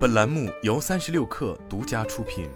本栏目由三十六氪独家出品。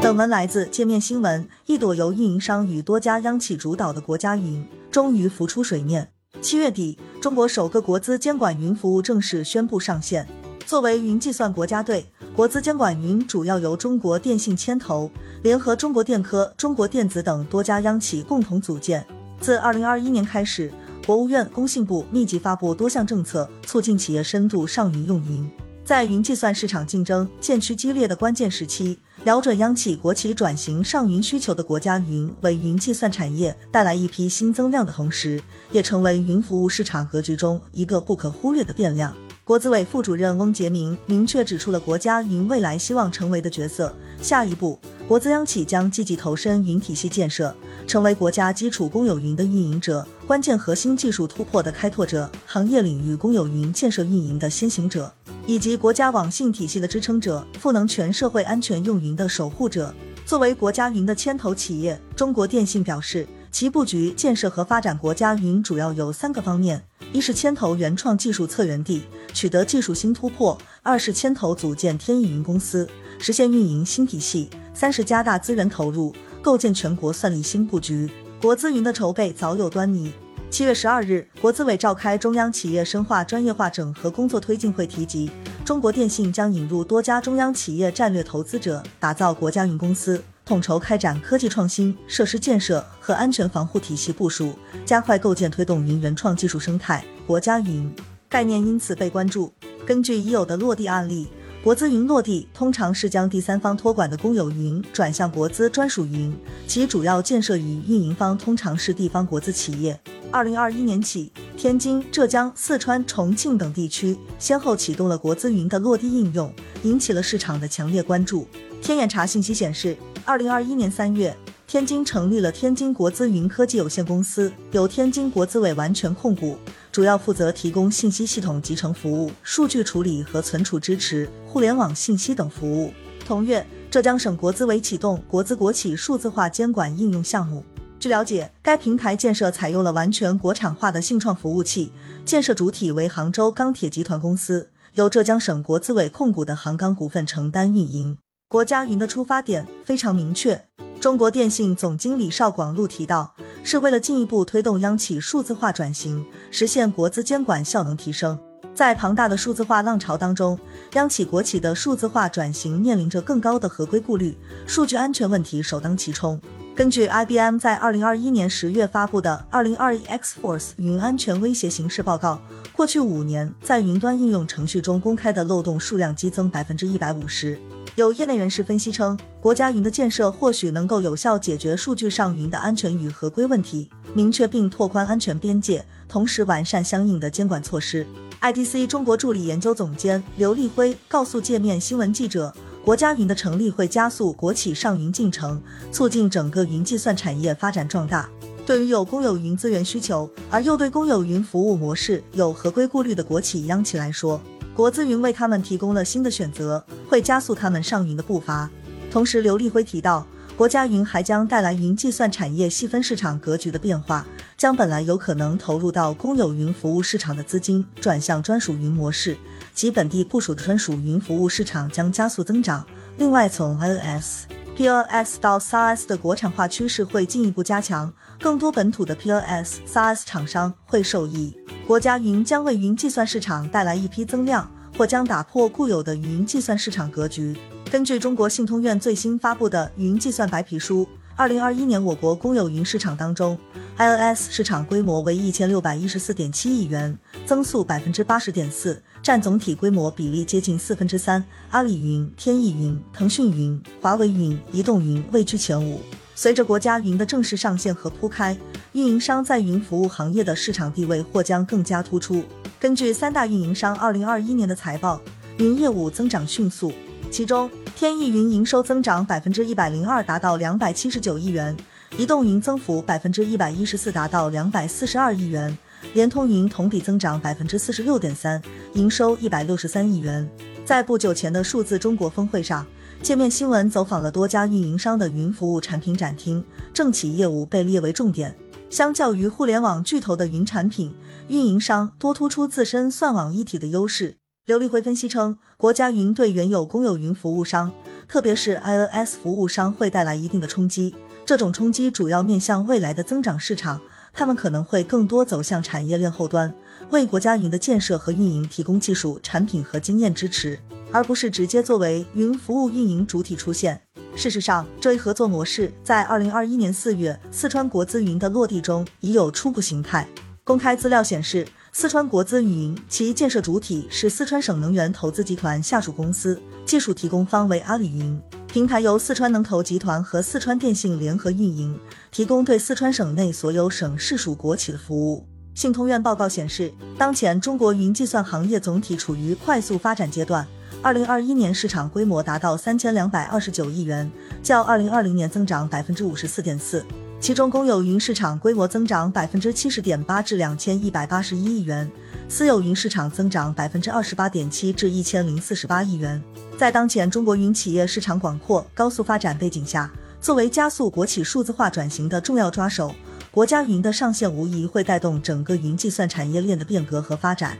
本文来自界面新闻。一朵由运营商与多家央企主导的国家云，终于浮出水面。七月底，中国首个国资监管云服务正式宣布上线。作为云计算国家队，国资监管云主要由中国电信牵头，联合中国电科、中国电子等多家央企共同组建。自二零二一年开始。国务院、工信部密集发布多项政策，促进企业深度上云用云。在云计算市场竞争渐趋激烈的关键时期，瞄准央企国企转型上云需求的国家云，为云计算产业带来一批新增量的同时，也成为云服务市场格局中一个不可忽略的变量。国资委副主任翁杰明明确指出了国家云未来希望成为的角色。下一步，国资央企将积极投身云体系建设，成为国家基础公有云的运营者、关键核心技术突破的开拓者、行业领域公有云建设运营的先行者，以及国家网信体系的支撑者、赋能全社会安全用云的守护者。作为国家云的牵头企业，中国电信表示，其布局建设和发展国家云主要有三个方面：一是牵头原创技术策源地，取得技术新突破；二是牵头组建天翼云公司。实现运营新体系，三是加大资源投入，构建全国算力新布局。国资云的筹备早有端倪。七月十二日，国资委召开中央企业深化专业化整合工作推进会，提及中国电信将引入多家中央企业战略投资者，打造国家云公司，统筹开展科技创新、设施建设和安全防护体系部署，加快构建推动云原创技术生态。国家云概念因此被关注。根据已有的落地案例。国资云落地通常是将第三方托管的公有云转向国资专属云，其主要建设与运营方通常是地方国资企业。二零二一年起，天津、浙江、四川、重庆等地区先后启动了国资云的落地应用，引起了市场的强烈关注。天眼查信息显示，二零二一年三月，天津成立了天津国资云科技有限公司，由天津国资委完全控股。主要负责提供信息系统集成服务、数据处理和存储支持、互联网信息等服务。同月，浙江省国资委启动国资国企数字化监管应用项目。据了解，该平台建设采用了完全国产化的信创服务器，建设主体为杭州钢铁集团公司，由浙江省国资委控股的杭钢股份承担运营。国家云的出发点非常明确。中国电信总经理邵广禄提到，是为了进一步推动央企数字化转型，实现国资监管效能提升。在庞大的数字化浪潮当中，央企国企的数字化转型面临着更高的合规顾虑，数据安全问题首当其冲。根据 IBM 在二零二一年十月发布的《二零二一 X-Force 云安全威胁形势报告》，过去五年在云端应用程序中公开的漏洞数量激增百分之一百五十。有业内人士分析称，国家云的建设或许能够有效解决数据上云的安全与合规问题，明确并拓宽安全边界，同时完善相应的监管措施。IDC 中国助理研究总监刘立辉告诉界面新闻记者，国家云的成立会加速国企上云进程，促进整个云计算产业发展壮大。对于有公有云资源需求而又对公有云服务模式有合规顾虑的国企央企来说，国资云为他们提供了新的选择，会加速他们上云的步伐。同时，刘立辉提到，国家云还将带来云计算产业细分市场格局的变化，将本来有可能投入到公有云服务市场的资金转向专属云模式，其本地部署的专属云服务市场将加速增长。另外，从 IOS、POS 到 SaaS 的国产化趋势会进一步加强，更多本土的 POS、SaaS 厂商会受益。国家云将为云计算市场带来一批增量，或将打破固有的云计算市场格局。根据中国信通院最新发布的云计算白皮书，二零二一年我国公有云市场当中，iOS 市场规模为一千六百一十四点七亿元，增速百分之八十点四，占总体规模比例接近四分之三。阿里云、天翼云、腾讯云、华为云、移动云位居前五。随着国家云的正式上线和铺开，运营商在云服务行业的市场地位或将更加突出。根据三大运营商二零二一年的财报，云业务增长迅速，其中天翼云营收增长百分之一百零二，达到两百七十九亿元；移动云增幅百分之一百一十四，达到两百四十二亿元；联通云同比增长百分之四十六点三，营收一百六十三亿元。在不久前的数字中国峰会上。界面新闻走访了多家运营商的云服务产品展厅，政企业务被列为重点。相较于互联网巨头的云产品，运营商多突出自身算网一体的优势。刘立辉分析称，国家云对原有公有云服务商，特别是 INS 服务商会带来一定的冲击。这种冲击主要面向未来的增长市场，他们可能会更多走向产业链后端，为国家云的建设和运营提供技术、产品和经验支持，而不是直接作为云服务运营主体出现。事实上，这一合作模式在二零二一年四月四川国资云的落地中已有初步形态。公开资料显示。四川国资云其建设主体是四川省能源投资集团下属公司，技术提供方为阿里云，平台由四川能投集团和四川电信联合运营，提供对四川省内所有省市属国企的服务。信通院报告显示，当前中国云计算行业总体处于快速发展阶段，二零二一年市场规模达到三千两百二十九亿元，较二零二零年增长百分之五十四点四。其中，公有云市场规模增长百分之七十点八至两千一百八十一亿元，私有云市场增长百分之二十八点七至一千零四十八亿元。在当前中国云企业市场广阔、高速发展背景下，作为加速国企数字化转型的重要抓手，国家云的上线无疑会带动整个云计算产业链的变革和发展。